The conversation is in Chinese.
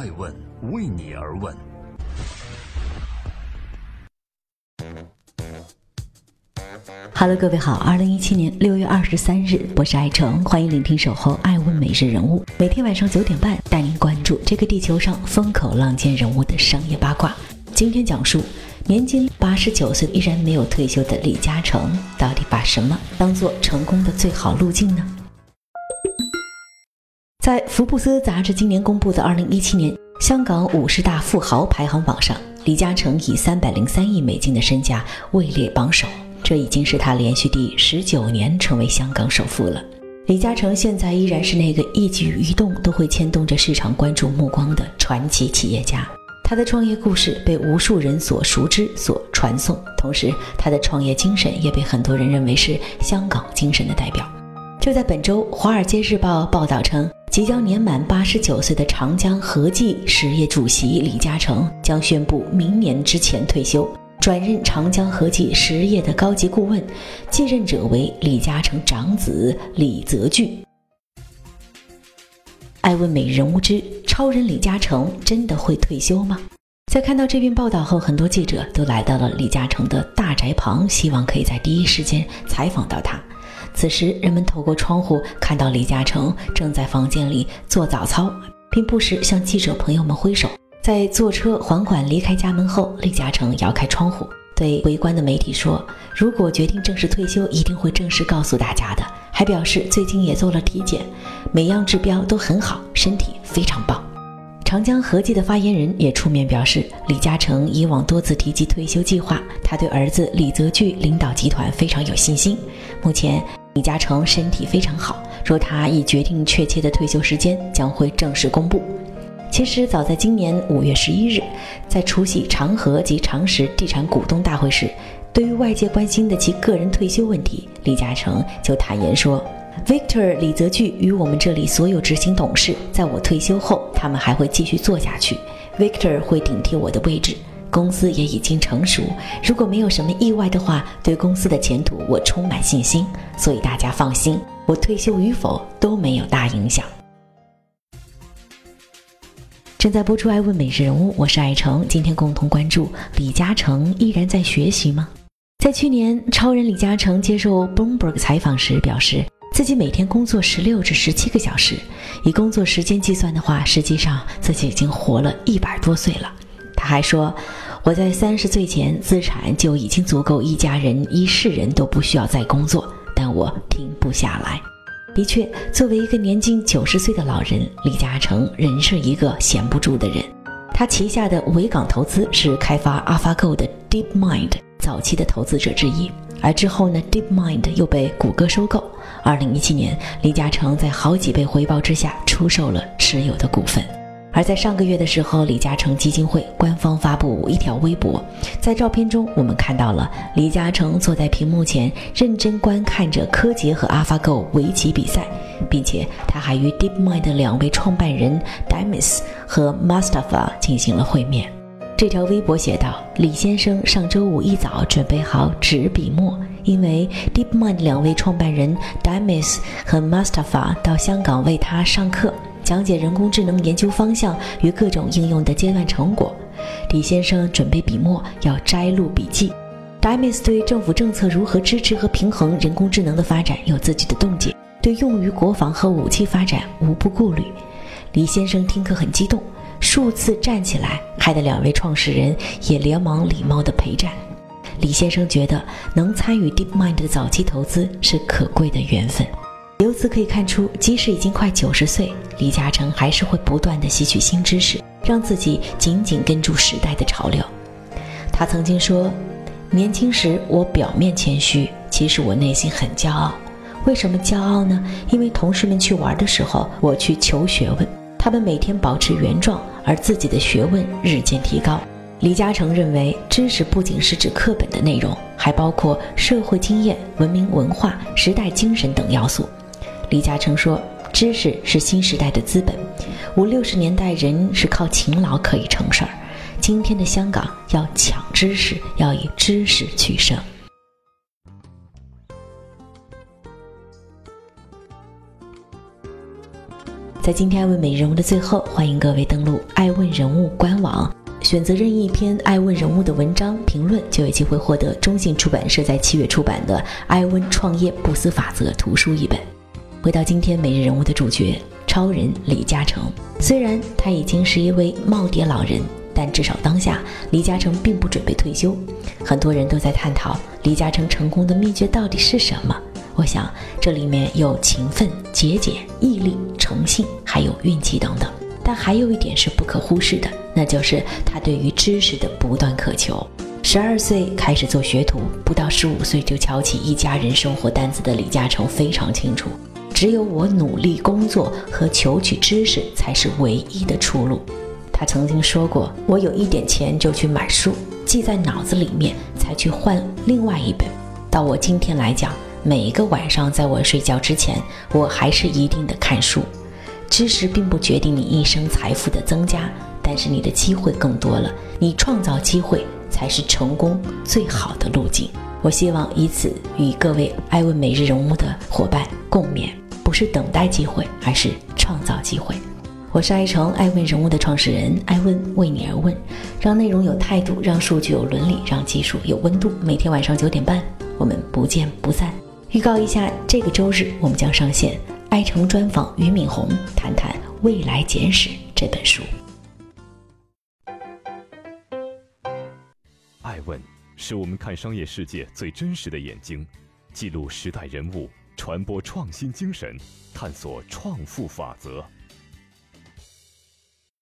爱问为你而问。Hello，各位好，二零一七年六月二十三日，我是爱成，欢迎聆听守候爱问每日人物，每天晚上九点半带您关注这个地球上风口浪尖人物的商业八卦。今天讲述年仅八十九岁依然没有退休的李嘉诚，到底把什么当做成功的最好路径呢？在福布斯杂志今年公布的二零一七年香港五十大富豪排行榜上，李嘉诚以三百零三亿美金的身价位列榜首。这已经是他连续第十九年成为香港首富了。李嘉诚现在依然是那个一举一动都会牵动着市场关注目光的传奇企业家。他的创业故事被无数人所熟知、所传颂，同时他的创业精神也被很多人认为是香港精神的代表。就在本周，《华尔街日报》报道称，即将年满八十九岁的长江和记实业主席李嘉诚将宣布明年之前退休。转任长江和记实业的高级顾问，继任者为李嘉诚长子李泽钜。爱问美人无知超人李嘉诚真的会退休吗？在看到这篇报道后，很多记者都来到了李嘉诚的大宅旁，希望可以在第一时间采访到他。此时，人们透过窗户看到李嘉诚正在房间里做早操，并不时向记者朋友们挥手。在坐车缓缓离开家门后，李嘉诚摇开窗户，对围观的媒体说：“如果决定正式退休，一定会正式告诉大家的。”还表示最近也做了体检，每样指标都很好，身体非常棒。长江和记的发言人也出面表示，李嘉诚以往多次提及退休计划，他对儿子李泽钜领导集团非常有信心。目前，李嘉诚身体非常好，说他已决定确切的退休时间，将会正式公布。其实早在今年五月十一日，在出席长和及长实地产股东大会时，对于外界关心的其个人退休问题，李嘉诚就坦言说：“Victor 李泽钜与我们这里所有执行董事，在我退休后，他们还会继续做下去。Victor 会顶替我的位置，公司也已经成熟。如果没有什么意外的话，对公司的前途我充满信心。所以大家放心，我退休与否都没有大影响。”正在播出《爱问美食人物》，我是爱成。今天共同关注李嘉诚依然在学习吗？在去年，超人李嘉诚接受 Bloomberg 采访时表示，自己每天工作十六至十七个小时，以工作时间计算的话，实际上自己已经活了一百多岁了。他还说：“我在三十岁前资产就已经足够一家人一世人都不需要再工作，但我停不下来。”的确，作为一个年近九十岁的老人，李嘉诚仍是一个闲不住的人。他旗下的维港投资是开发 AlphaGo 的 DeepMind 早期的投资者之一，而之后呢，DeepMind 又被谷歌收购。二零一七年，李嘉诚在好几倍回报之下出售了持有的股份。而在上个月的时候，李嘉诚基金会官方发布一条微博，在照片中我们看到了李嘉诚坐在屏幕前，认真观看着柯洁和 AlphaGo 围棋比赛，并且他还与 DeepMind 两位创办人 d i m i s 和 Mustafa 进行了会面。这条微博写道：“李先生上周五一早准备好纸笔墨，因为 DeepMind 两位创办人 d i m i s 和 Mustafa 到香港为他上课。”讲解人工智能研究方向与各种应用的阶段成果。李先生准备笔墨，要摘录笔记。Demis 对政府政策如何支持和平衡人工智能的发展有自己的洞见，对用于国防和武器发展无不顾虑。李先生听课很激动，数次站起来，害得两位创始人也连忙礼貌地陪站。李先生觉得能参与 DeepMind 的早期投资是可贵的缘分。由此可以看出，即使已经快九十岁，李嘉诚还是会不断的吸取新知识，让自己紧紧跟住时代的潮流。他曾经说：“年轻时我表面谦虚，其实我内心很骄傲。为什么骄傲呢？因为同事们去玩的时候，我去求学问，他们每天保持原状，而自己的学问日渐提高。”李嘉诚认为，知识不仅是指课本的内容，还包括社会经验、文明文化、时代精神等要素。李嘉诚说：“知识是新时代的资本。五六十年代人是靠勤劳可以成事儿，今天的香港要抢知识，要以知识取胜。”在今天爱问美人物的最后，欢迎各位登录爱问人物官网，选择任意一篇爱问人物的文章评论，就有机会获得中信出版社在七月出版的《爱问创业不死法则》图书一本。回到今天每日人物的主角，超人李嘉诚。虽然他已经是一位耄耋老人，但至少当下李嘉诚并不准备退休。很多人都在探讨李嘉诚成功的秘诀到底是什么。我想，这里面有勤奋、节俭、毅力、诚信，还有运气等等。但还有一点是不可忽视的，那就是他对于知识的不断渴求。十二岁开始做学徒，不到十五岁就挑起一家人生活担子的李嘉诚非常清楚，只有我努力工作和求取知识才是唯一的出路。他曾经说过：“我有一点钱就去买书，记在脑子里面，才去换另外一本。”到我今天来讲。每一个晚上，在我睡觉之前，我还是一定的看书。知识并不决定你一生财富的增加，但是你的机会更多了。你创造机会才是成功最好的路径。我希望以此与各位爱问每日人物的伙伴共勉：不是等待机会，而是创造机会。我是爱成爱问人物的创始人，爱问为你而问，让内容有态度，让数据有伦理，让技术有温度。每天晚上九点半，我们不见不散。预告一下，这个周日我们将上线爱成专访俞敏洪，谈谈《未来简史》这本书。爱问是我们看商业世界最真实的眼睛，记录时代人物，传播创新精神，探索创富法则。